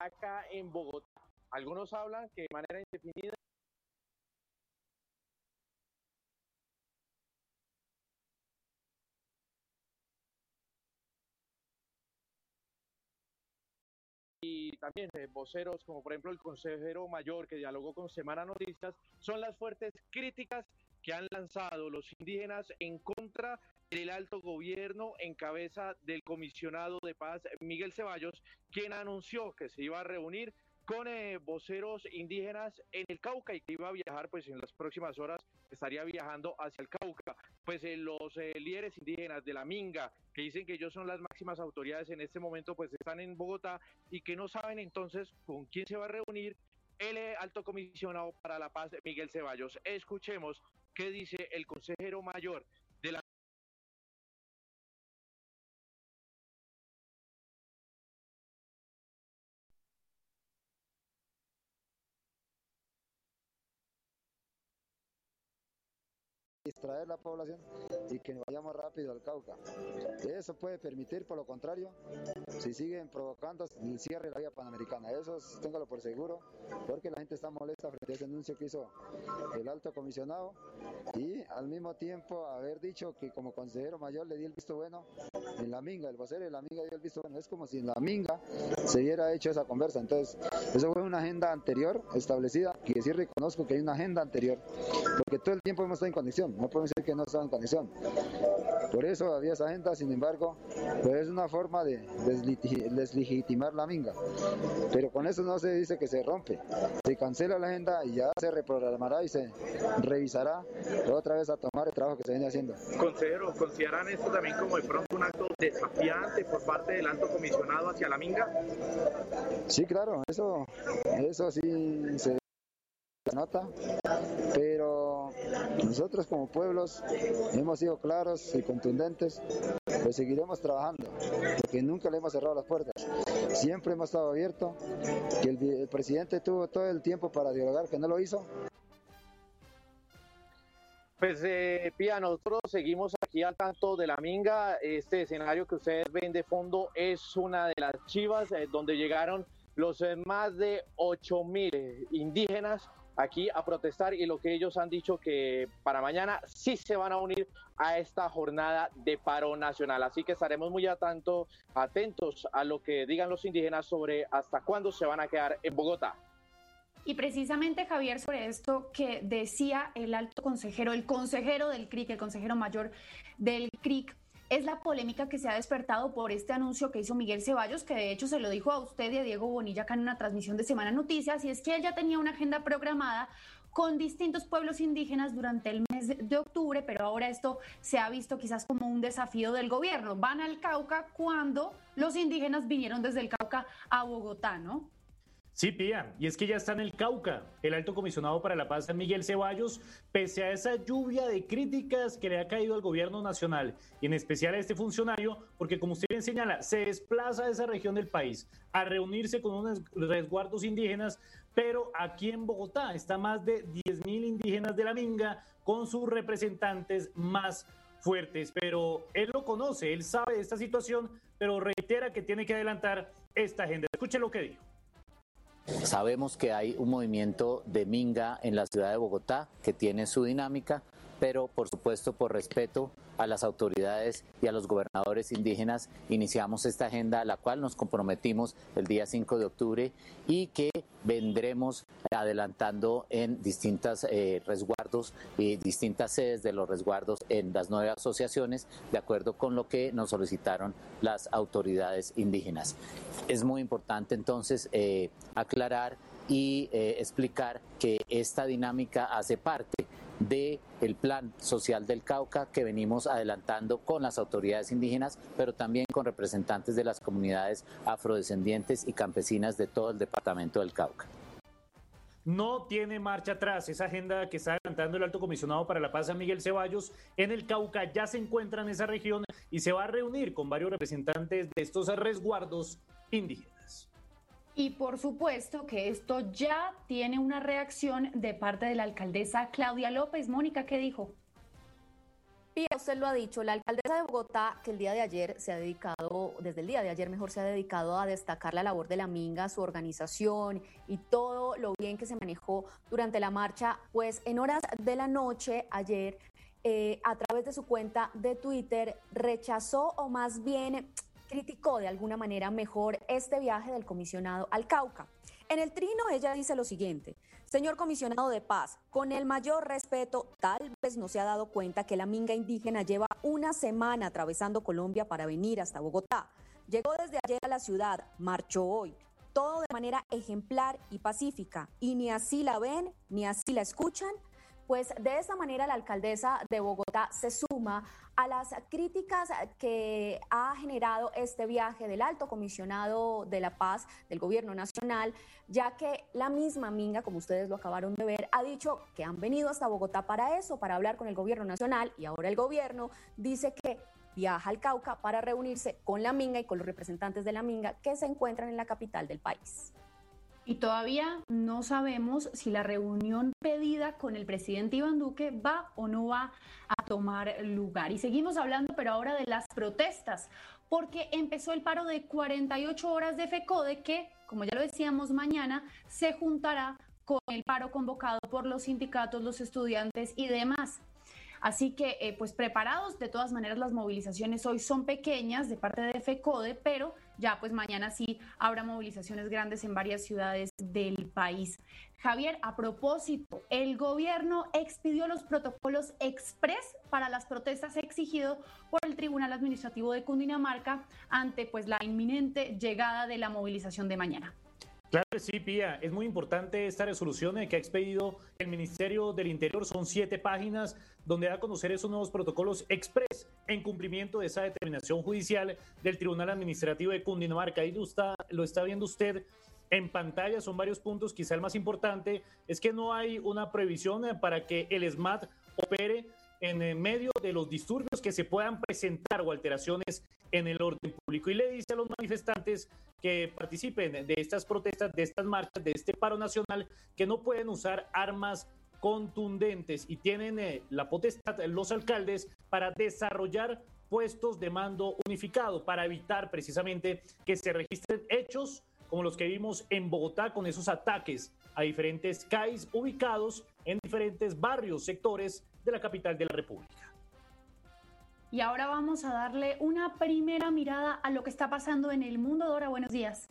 acá en Bogotá. Algunos hablan que de manera indefinida y también eh, voceros como por ejemplo el consejero mayor que dialogó con Semana Noticias, son las fuertes críticas que han lanzado los indígenas en contra del alto gobierno en cabeza del comisionado de paz Miguel Ceballos, quien anunció que se iba a reunir con eh, voceros indígenas en el Cauca y que iba a viajar, pues en las próximas horas estaría viajando hacia el Cauca. Pues eh, los eh, líderes indígenas de la Minga, que dicen que ellos son las máximas autoridades en este momento, pues están en Bogotá y que no saben entonces con quién se va a reunir el alto comisionado para la paz, Miguel Ceballos. Escuchemos qué dice el consejero mayor distraer la población y que nos vayamos rápido al Cauca. Eso puede permitir, por lo contrario, si siguen provocando el cierre de la vía panamericana. Eso téngalo por seguro, porque la gente está molesta frente a ese anuncio que hizo el alto comisionado y al mismo tiempo haber dicho que como consejero mayor le di el visto bueno en la minga, el vocero de la minga dio el visto bueno. Es como si en la minga se hubiera hecho esa conversa. Entonces, eso fue una agenda anterior establecida, que sí reconozco que hay una agenda anterior, porque todo el tiempo hemos estado en conexión no podemos que no estaba en conexión. Por eso había esa agenda, sin embargo, pues es una forma de deslegitimar la minga. Pero con eso no se dice que se rompe. Se cancela la agenda y ya se reprogramará y se revisará otra vez a tomar el trabajo que se viene haciendo. Consejero, ¿consideran esto también como de pronto un acto desafiante por parte del alto comisionado hacia la minga? Sí, claro, eso, eso sí se nota, pero nosotros como pueblos hemos sido claros y contundentes, pues seguiremos trabajando, porque nunca le hemos cerrado las puertas, siempre hemos estado abiertos, que el, presidente tuvo todo el tiempo para dialogar, que no lo hizo, pues eh, nosotros seguimos aquí al tanto de la Minga. Este escenario que ustedes ven de fondo es una de las chivas eh, donde llegaron los eh, más de 8 mil eh, indígenas aquí a protestar y lo que ellos han dicho que para mañana sí se van a unir a esta jornada de paro nacional. Así que estaremos muy tanto atentos a lo que digan los indígenas sobre hasta cuándo se van a quedar en Bogotá. Y precisamente, Javier, sobre esto que decía el alto consejero, el consejero del CRIC, el consejero mayor del CRIC, es la polémica que se ha despertado por este anuncio que hizo Miguel Ceballos, que de hecho se lo dijo a usted y a Diego Bonilla acá en una transmisión de Semana Noticias, y es que él ya tenía una agenda programada con distintos pueblos indígenas durante el mes de octubre, pero ahora esto se ha visto quizás como un desafío del gobierno. Van al Cauca cuando los indígenas vinieron desde el Cauca a Bogotá, ¿no? Sí, Pía, y es que ya está en el Cauca. El alto comisionado para la paz, Miguel Ceballos, pese a esa lluvia de críticas que le ha caído al gobierno nacional, y en especial a este funcionario, porque como usted bien señala, se desplaza a esa región del país a reunirse con unos resguardos indígenas, pero aquí en Bogotá está más de 10.000 indígenas de la Minga con sus representantes más fuertes, pero él lo conoce, él sabe de esta situación, pero reitera que tiene que adelantar esta agenda. Escuche lo que dijo. Sabemos que hay un movimiento de Minga en la ciudad de Bogotá que tiene su dinámica, pero por supuesto por respeto a las autoridades y a los gobernadores indígenas iniciamos esta agenda a la cual nos comprometimos el día 5 de octubre y que vendremos adelantando en distintos eh, resguardos y distintas sedes de los resguardos en las nueve asociaciones de acuerdo con lo que nos solicitaron las autoridades indígenas. Es muy importante entonces eh, aclarar y eh, explicar que esta dinámica hace parte del el plan social del Cauca que venimos adelantando con las autoridades indígenas, pero también con representantes de las comunidades afrodescendientes y campesinas de todo el departamento del Cauca. No tiene marcha atrás. Esa agenda que está adelantando el alto comisionado para la paz, Miguel Ceballos, en el Cauca ya se encuentra en esa región y se va a reunir con varios representantes de estos resguardos indígenas. Y por supuesto que esto ya tiene una reacción de parte de la alcaldesa Claudia López. Mónica, ¿qué dijo? Pía, usted lo ha dicho, la alcaldesa de Bogotá, que el día de ayer se ha dedicado, desde el día de ayer mejor, se ha dedicado a destacar la labor de la Minga, su organización y todo lo bien que se manejó durante la marcha, pues en horas de la noche ayer, eh, a través de su cuenta de Twitter, rechazó o más bien criticó de alguna manera mejor este viaje del comisionado al Cauca. En el trino ella dice lo siguiente, señor comisionado de paz, con el mayor respeto, tal vez no se ha dado cuenta que la minga indígena lleva una semana atravesando Colombia para venir hasta Bogotá. Llegó desde ayer a la ciudad, marchó hoy, todo de manera ejemplar y pacífica, y ni así la ven, ni así la escuchan, pues de esa manera la alcaldesa de Bogotá se suma a las críticas que ha generado este viaje del alto comisionado de la paz del gobierno nacional, ya que la misma Minga, como ustedes lo acabaron de ver, ha dicho que han venido hasta Bogotá para eso, para hablar con el gobierno nacional, y ahora el gobierno dice que viaja al Cauca para reunirse con la Minga y con los representantes de la Minga que se encuentran en la capital del país. Y todavía no sabemos si la reunión pedida con el presidente Iván Duque va o no va a tomar lugar. Y seguimos hablando, pero ahora de las protestas, porque empezó el paro de 48 horas de FECODE que, como ya lo decíamos, mañana se juntará con el paro convocado por los sindicatos, los estudiantes y demás. Así que, eh, pues preparados, de todas maneras las movilizaciones hoy son pequeñas de parte de FECODE, pero ya pues mañana sí habrá movilizaciones grandes en varias ciudades del país. Javier, a propósito, el gobierno expidió los protocolos express para las protestas exigido por el Tribunal Administrativo de Cundinamarca ante pues la inminente llegada de la movilización de mañana. Claro sí, Pía. Es muy importante esta resolución que ha expedido el Ministerio del Interior. Son siete páginas donde da a conocer esos nuevos protocolos express en cumplimiento de esa determinación judicial del Tribunal Administrativo de Cundinamarca. Ahí lo está, lo está viendo usted en pantalla. Son varios puntos. Quizá el más importante es que no hay una previsión para que el SMAT opere en medio de los disturbios que se puedan presentar o alteraciones en el orden público. Y le dice a los manifestantes que participen de estas protestas, de estas marchas, de este paro nacional, que no pueden usar armas contundentes y tienen eh, la potestad los alcaldes para desarrollar puestos de mando unificado para evitar precisamente que se registren hechos como los que vimos en Bogotá con esos ataques a diferentes CAIs ubicados en diferentes barrios, sectores de la capital de la República. Y ahora vamos a darle una primera mirada a lo que está pasando en el mundo. Dora, buenos días.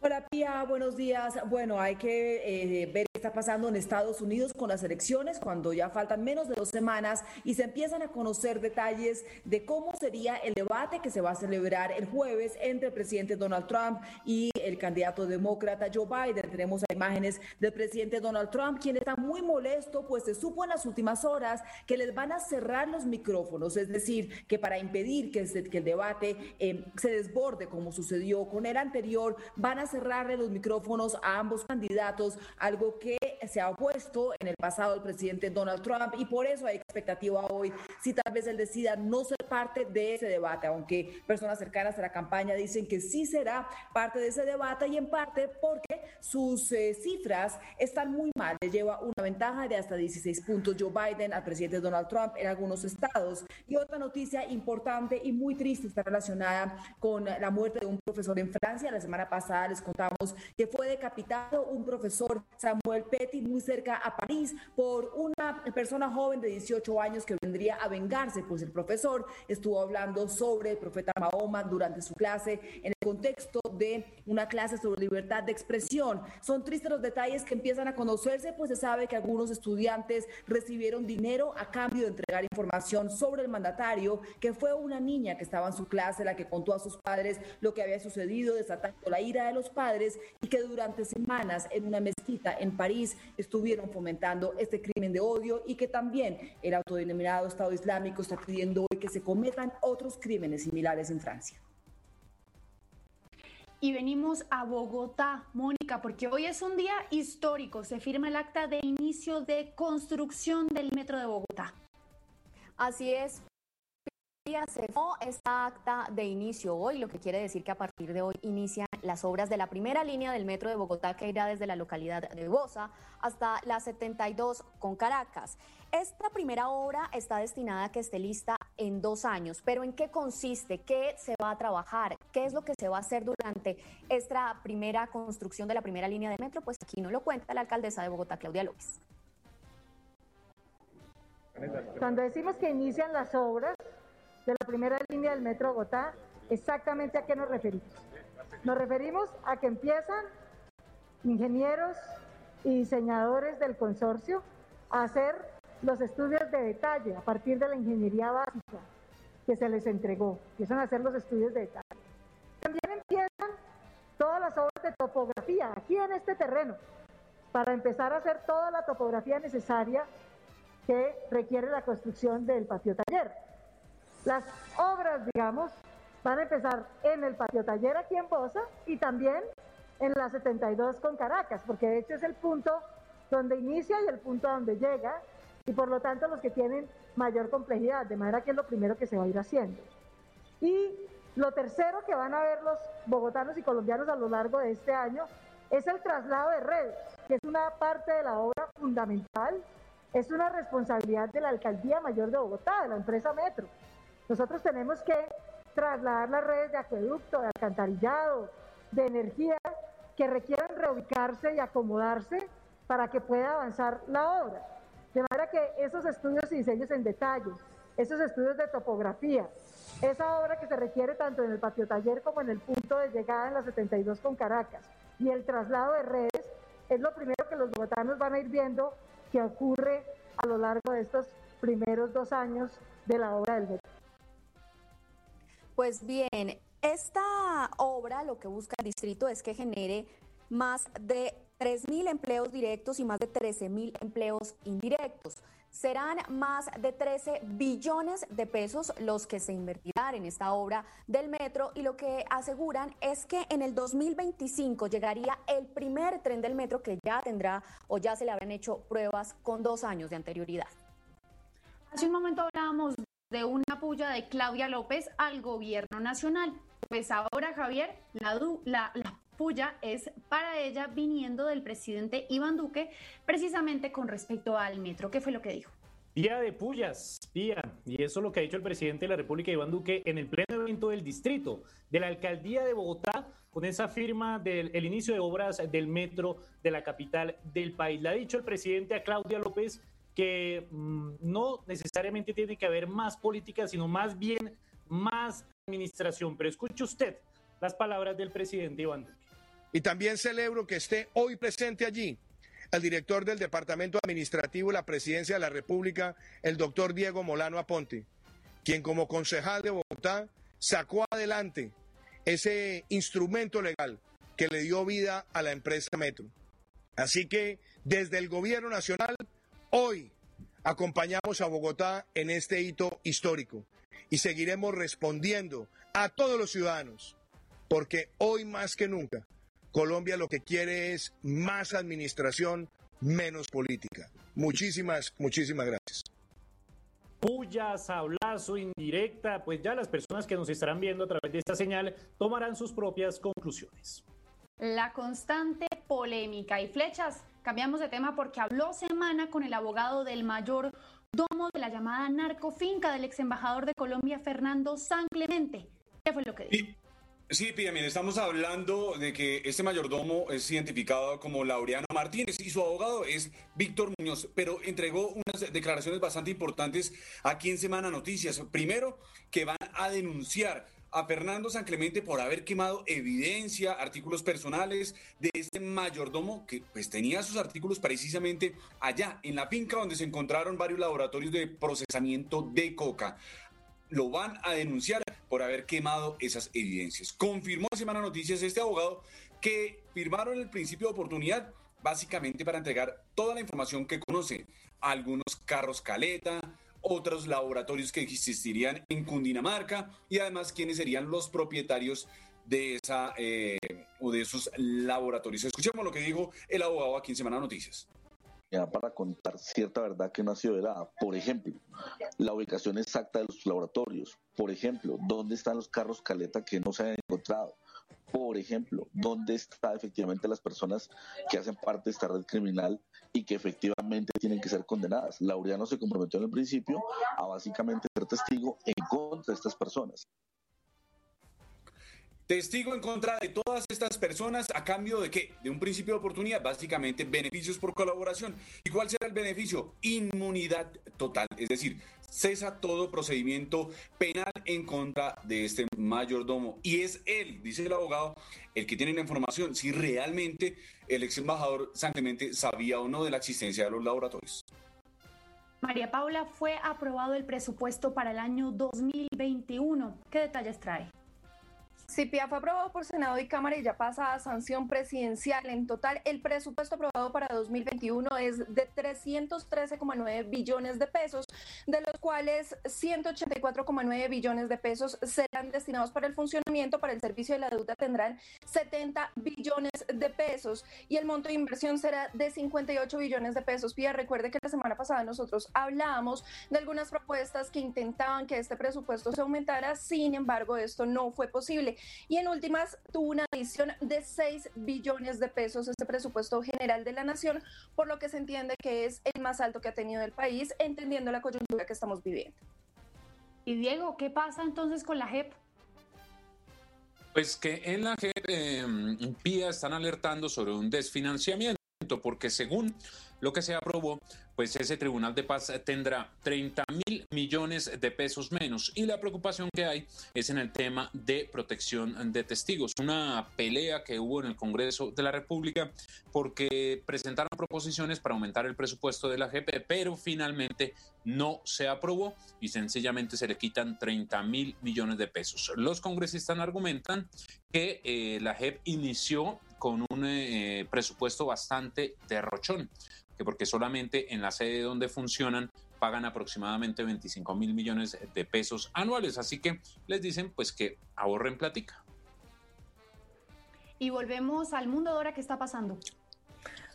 Hola Pía, buenos días. Bueno, hay que eh, ver está pasando en Estados Unidos con las elecciones cuando ya faltan menos de dos semanas y se empiezan a conocer detalles de cómo sería el debate que se va a celebrar el jueves entre el presidente Donald Trump y el candidato demócrata Joe Biden. Tenemos imágenes del presidente Donald Trump, quien está muy molesto, pues se supo en las últimas horas que les van a cerrar los micrófonos, es decir, que para impedir que, el debate eh, se desborde como sucedió con el anterior, van a cerrarle los micrófonos a ambos candidatos, algo que que se ha opuesto en el pasado el presidente Donald Trump y por eso hay expectativa hoy si tal vez él decida no ser parte de ese debate, aunque personas cercanas a la campaña dicen que sí será parte de ese debate y en parte porque sus eh, cifras están muy mal. Le lleva una ventaja de hasta 16 puntos Joe Biden al presidente Donald Trump en algunos estados. Y otra noticia importante y muy triste está relacionada con la muerte de un profesor en Francia. La semana pasada les contamos que fue decapitado un profesor Samuel Muy cerca a París por una persona joven de 18 años que vendría a vengarse, pues el profesor estuvo hablando sobre el profeta Mahoma durante su clase en el contexto de una clase sobre libertad de expresión. Son tristes los detalles que empiezan a conocerse, pues se sabe que algunos estudiantes recibieron dinero a cambio de entregar información sobre el mandatario, que fue una niña que estaba en su clase la que contó a sus padres lo que había sucedido, desatando la ira de los padres y que durante semanas en una mezquita en París estuvieron fomentando este crimen de odio y que también el autodenominado Estado Islámico está pidiendo hoy que se cometan otros crímenes similares en Francia. Y venimos a Bogotá, Mónica, porque hoy es un día histórico. Se firma el acta de inicio de construcción del metro de Bogotá. Así es, se fue esta acta de inicio hoy, lo que quiere decir que a partir de hoy inician las obras de la primera línea del metro de Bogotá que irá desde la localidad de Bosa hasta la 72 con Caracas. Esta primera obra está destinada a que esté lista en dos años, pero ¿en qué consiste? ¿Qué se va a trabajar? ¿Qué es lo que se va a hacer durante esta primera construcción de la primera línea de metro? Pues aquí no lo cuenta la alcaldesa de Bogotá, Claudia López. Cuando decimos que inician las obras de la primera línea del Metro Bogotá, ¿exactamente a qué nos referimos? Nos referimos a que empiezan ingenieros y diseñadores del consorcio a hacer los estudios de detalle a partir de la ingeniería básica que se les entregó. Empiezan a hacer los estudios de detalle. También empiezan todas las obras de topografía aquí en este terreno para empezar a hacer toda la topografía necesaria que requiere la construcción del patio taller. Las obras, digamos, van a empezar en el patio taller aquí en Bosa y también en la 72 con Caracas, porque de hecho es el punto donde inicia y el punto donde llega, y por lo tanto los que tienen mayor complejidad, de manera que es lo primero que se va a ir haciendo. Y lo tercero que van a ver los bogotanos y colombianos a lo largo de este año es el traslado de redes, que es una parte de la obra fundamental es una responsabilidad de la Alcaldía Mayor de Bogotá, de la empresa Metro. Nosotros tenemos que trasladar las redes de acueducto, de alcantarillado, de energía que requieran reubicarse y acomodarse para que pueda avanzar la obra. De manera que esos estudios y diseños en detalle, esos estudios de topografía, esa obra que se requiere tanto en el patio taller como en el punto de llegada en la 72 con Caracas y el traslado de redes, es lo primero que los bogotanos van a ir viendo que ocurre a lo largo de estos primeros dos años de la obra del metro. Pues bien, esta obra lo que busca el distrito es que genere más de 3.000 empleos directos y más de 13.000 empleos indirectos. Serán más de 13 billones de pesos los que se invertirán en esta obra del metro y lo que aseguran es que en el 2025 llegaría el primer tren del metro que ya tendrá o ya se le habrán hecho pruebas con dos años de anterioridad. Hace un momento hablábamos de una puya de Claudia López al gobierno nacional. Pues ahora, Javier, la, la, la puya es para ella viniendo del presidente Iván Duque, precisamente con respecto al metro. ¿Qué fue lo que dijo? Día de pullas, día. Y eso es lo que ha dicho el presidente de la República, Iván Duque, en el pleno evento del distrito, de la alcaldía de Bogotá, con esa firma del inicio de obras del metro de la capital del país. Le ha dicho el presidente a Claudia López que mm, no necesariamente tiene que haber más política, sino más bien más administración. Pero escuche usted las palabras del presidente Iván Duque. Y también celebro que esté hoy presente allí el director del Departamento Administrativo de la Presidencia de la República, el doctor Diego Molano Aponte, quien como concejal de Bogotá sacó adelante ese instrumento legal que le dio vida a la empresa Metro. Así que desde el Gobierno Nacional, hoy acompañamos a Bogotá en este hito histórico y seguiremos respondiendo a todos los ciudadanos, porque hoy más que nunca Colombia lo que quiere es más administración, menos política. Muchísimas, muchísimas gracias. Puya, sablazo, indirecta, pues ya las personas que nos estarán viendo a través de esta señal tomarán sus propias conclusiones. La constante polémica y flechas. Cambiamos de tema porque habló semana con el abogado del mayor domo de la llamada narcofinca del ex embajador de Colombia, Fernando San Clemente. ¿Qué fue lo que dijo? Sí, Píame, estamos hablando de que este mayordomo es identificado como Laureano Martínez y su abogado es Víctor Muñoz, pero entregó unas declaraciones bastante importantes aquí en Semana Noticias. Primero, que van a denunciar a Fernando San Clemente por haber quemado evidencia, artículos personales de este mayordomo que pues tenía sus artículos precisamente allá en la finca donde se encontraron varios laboratorios de procesamiento de coca lo van a denunciar por haber quemado esas evidencias. Confirmó Semana Noticias este abogado que firmaron el principio de oportunidad básicamente para entregar toda la información que conoce. Algunos carros caleta, otros laboratorios que existirían en Cundinamarca y además quiénes serían los propietarios de esa eh, o de esos laboratorios. Escuchemos lo que dijo el abogado aquí en Semana Noticias. para contar cierta verdad que no ha sido velada. Por ejemplo, la ubicación exacta de los laboratorios. Por ejemplo, dónde están los carros caleta que no se han encontrado. Por ejemplo, dónde están efectivamente las personas que hacen parte de esta red criminal y que efectivamente tienen que ser condenadas. Laureano se comprometió en el principio a básicamente ser testigo en contra de estas personas. Testigo en contra de todas estas personas a cambio de qué? De un principio de oportunidad, básicamente beneficios por colaboración. ¿Y cuál será el beneficio? Inmunidad total, es decir, cesa todo procedimiento penal en contra de este mayordomo. Y es él, dice el abogado, el que tiene la información si realmente el ex embajador San Clemente sabía o no de la existencia de los laboratorios. María Paula, fue aprobado el presupuesto para el año 2021. ¿Qué detalles trae? CIPIA fue aprobado por Senado y Cámara y ya pasa a sanción presidencial. En total, el presupuesto aprobado para 2021 es de 313,9 billones de pesos, de los cuales 184,9 billones de pesos serán destinados para el funcionamiento, para el servicio de la deuda tendrán 70 billones de pesos y el monto de inversión será de 58 billones de pesos. Pia, recuerde que la semana pasada nosotros hablábamos de algunas propuestas que intentaban que este presupuesto se aumentara, sin embargo, esto no fue posible. Y en últimas, tuvo una adición de 6 billones de pesos este presupuesto general de la nación, por lo que se entiende que es el más alto que ha tenido el país, entendiendo la coyuntura que estamos viviendo. Y Diego, ¿qué pasa entonces con la JEP? Pues que en la JEP eh, PIA están alertando sobre un desfinanciamiento, porque según lo que se aprobó, pues ese Tribunal de Paz tendrá 30 mil millones de pesos menos. Y la preocupación que hay es en el tema de protección de testigos. Una pelea que hubo en el Congreso de la República porque presentaron proposiciones para aumentar el presupuesto de la JEP, pero finalmente no se aprobó y sencillamente se le quitan 30 mil millones de pesos. Los congresistas argumentan que eh, la JEP inició con un eh, presupuesto bastante derrochón que porque solamente en la sede donde funcionan pagan aproximadamente 25 mil millones de pesos anuales. Así que les dicen pues que ahorren platica. Y volvemos al mundo ahora que está pasando.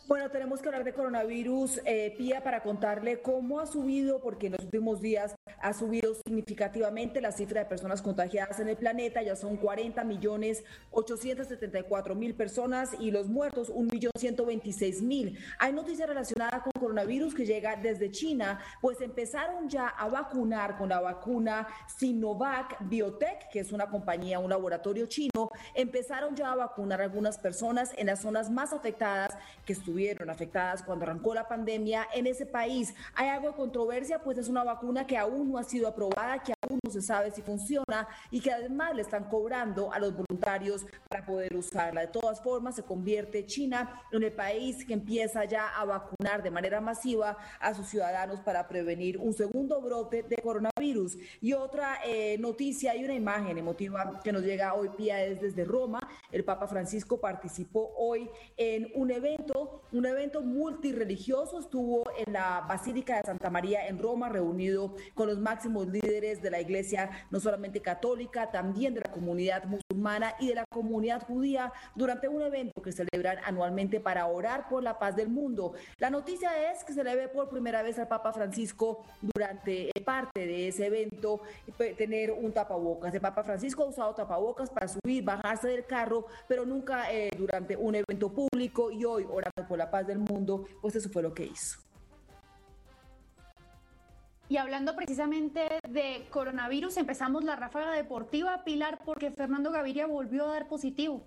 Bueno, tenemos que hablar de coronavirus, eh, Pía, para contarle cómo ha subido, porque en los últimos días ha subido significativamente la cifra de personas contagiadas en el planeta, ya son 40 millones 874 mil personas y los muertos 1 millón 126 mil. Hay noticias relacionadas con coronavirus que llega desde China, pues empezaron ya a vacunar con la vacuna Sinovac Biotech, que es una compañía, un laboratorio chino, empezaron ya a vacunar a algunas personas en las zonas más afectadas que estuvieron afectadas cuando arrancó la pandemia en ese país. Hay algo de controversia, pues es una vacuna que aún no ha sido aprobada, que aún no se sabe si funciona y que además le están cobrando a los voluntarios para poder usarla. De todas formas, se convierte China en el país que empieza ya a vacunar de manera masiva a sus ciudadanos para prevenir un segundo brote de coronavirus. Y otra eh, noticia y una imagen emotiva que nos llega hoy, Pía, es desde Roma. El Papa Francisco participó hoy en un evento un evento multireligioso. Estuvo en la Basílica de Santa María en Roma, reunido con los máximos líderes de la iglesia, no solamente católica, también de la comunidad musulmana y de la comunidad judía, durante un evento que celebran anualmente para orar por la paz del mundo. La noticia es que se le ve por primera vez al Papa Francisco durante parte de ese evento tener un tapabocas. El Papa Francisco ha usado tapabocas para subir, bajarse del carro, pero nunca eh, durante un evento público y hoy orando por la paz del mundo, pues eso fue lo que hizo. Y hablando precisamente de coronavirus, empezamos la ráfaga deportiva, Pilar, porque Fernando Gaviria volvió a dar positivo.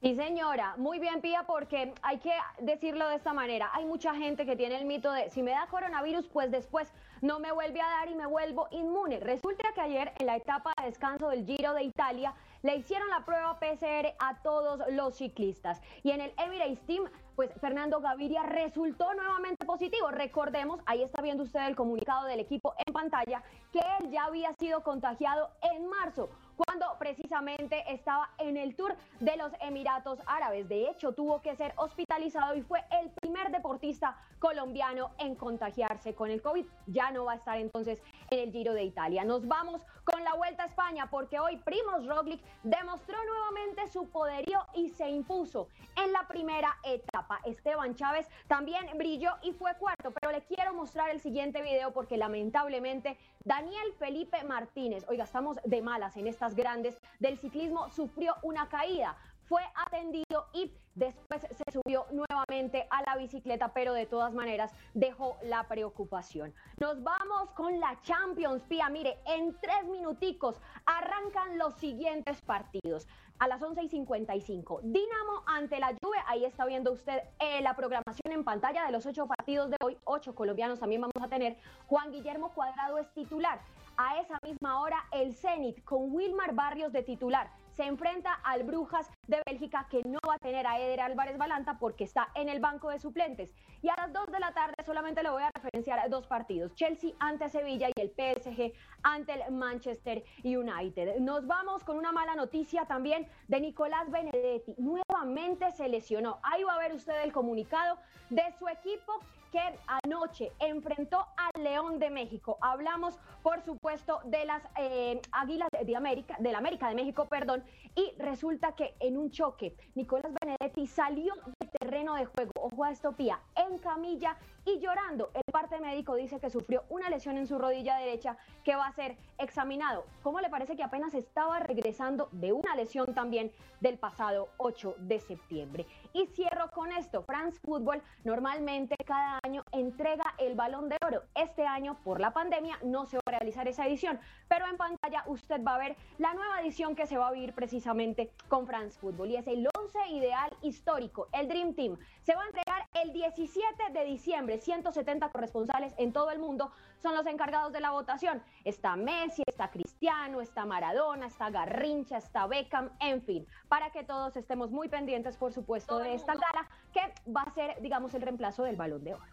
Sí, señora, muy bien, Pía, porque hay que decirlo de esta manera. Hay mucha gente que tiene el mito de si me da coronavirus, pues después no me vuelve a dar y me vuelvo inmune. Resulta que ayer, en la etapa de descanso del Giro de Italia, le hicieron la prueba PCR a todos los ciclistas. Y en el Emirates Team, pues Fernando Gaviria resultó nuevamente positivo. Recordemos, ahí está viendo usted el comunicado del equipo en pantalla, que él ya había sido contagiado en marzo cuando precisamente estaba en el tour de los Emiratos Árabes. De hecho, tuvo que ser hospitalizado y fue el primer deportista colombiano en contagiarse con el COVID. Ya no va a estar entonces en el Giro de Italia. Nos vamos con la Vuelta a España, porque hoy Primoz Roglic demostró nuevamente su poderío y se impuso en la primera etapa. Esteban Chávez también brilló y fue cuarto, pero le quiero mostrar el siguiente video porque lamentablemente Daniel Felipe Martínez, oiga, estamos de malas en estas grandes del ciclismo, sufrió una caída fue atendido y después se subió nuevamente a la bicicleta, pero de todas maneras dejó la preocupación. Nos vamos con la Champions, Pia. Mire, en tres minuticos arrancan los siguientes partidos. A las 11 y 55, Dinamo ante la Juve. Ahí está viendo usted eh, la programación en pantalla de los ocho partidos de hoy. Ocho colombianos también vamos a tener. Juan Guillermo Cuadrado es titular. A esa misma hora, el Zenit con Wilmar Barrios de titular se enfrenta al Brujas de Bélgica que no va a tener a Eder Álvarez Balanta porque está en el banco de suplentes. Y a las 2 de la tarde solamente le voy a referenciar dos partidos, Chelsea ante Sevilla y el PSG ante el Manchester United. Nos vamos con una mala noticia también de Nicolás Benedetti. Nuevamente se lesionó. Ahí va a ver usted el comunicado de su equipo que anoche enfrentó al León de México. Hablamos, por supuesto, de las eh, Águilas de América, de la América de México, perdón, y resulta que en un choque, Nicolás Benedetti salió del terreno de juego, ojo a estopía, en camilla y llorando. El parte médico dice que sufrió una lesión en su rodilla derecha que va a ser examinado. ¿Cómo le parece que apenas estaba regresando de una lesión también del pasado 8 de septiembre? Y cierro con esto. France Football normalmente cada año entrega el balón de oro. Este año, por la pandemia, no se va a realizar esa edición, pero en pantalla usted va a ver la nueva edición que se va a vivir precisamente con France Football. Y es el 11 ideal histórico, el Dream Team. Se va a entregar el 17 de diciembre. 170 corresponsales en todo el mundo son los encargados de la votación. Está Messi, está Cristiano, está Maradona, está Garrincha, está Beckham, en fin, para que todos estemos muy pendientes, por supuesto, de esta gala que va a ser, digamos, el reemplazo del balón de oro.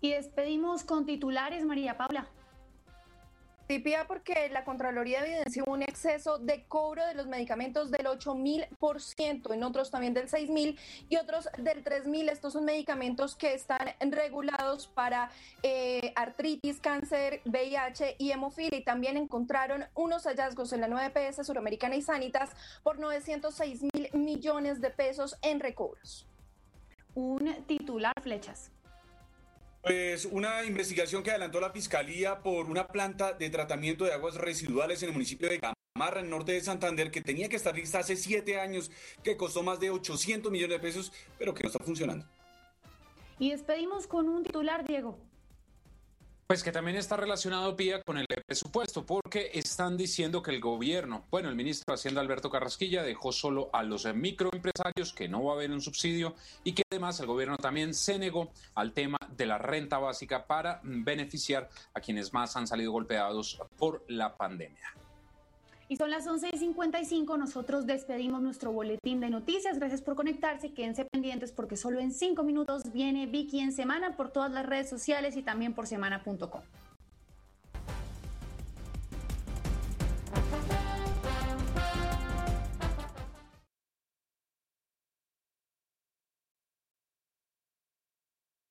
Y despedimos con titulares, María Paula. Porque la Contraloría evidenció un exceso de cobro de los medicamentos del 8000%, en otros también del 6000 y otros del 3000. Estos son medicamentos que están regulados para eh, artritis, cáncer, VIH y hemofilia. Y también encontraron unos hallazgos en la 9PS Suramericana y Sanitas por 906 mil millones de pesos en recobros. Un titular, flechas. Pues una investigación que adelantó la Fiscalía por una planta de tratamiento de aguas residuales en el municipio de Gamarra, en el norte de Santander, que tenía que estar lista hace siete años, que costó más de 800 millones de pesos, pero que no está funcionando. Y despedimos con un titular, Diego. Pues que también está relacionado, Pía, con el presupuesto, porque están diciendo que el gobierno, bueno, el ministro de Hacienda Alberto Carrasquilla dejó solo a los microempresarios, que no va a haber un subsidio y que además el gobierno también se negó al tema de la renta básica para beneficiar a quienes más han salido golpeados por la pandemia. Y son las 11.55, nosotros despedimos nuestro boletín de noticias. Gracias por conectarse, quédense pendientes porque solo en cinco minutos viene Vicky en semana por todas las redes sociales y también por semana.com.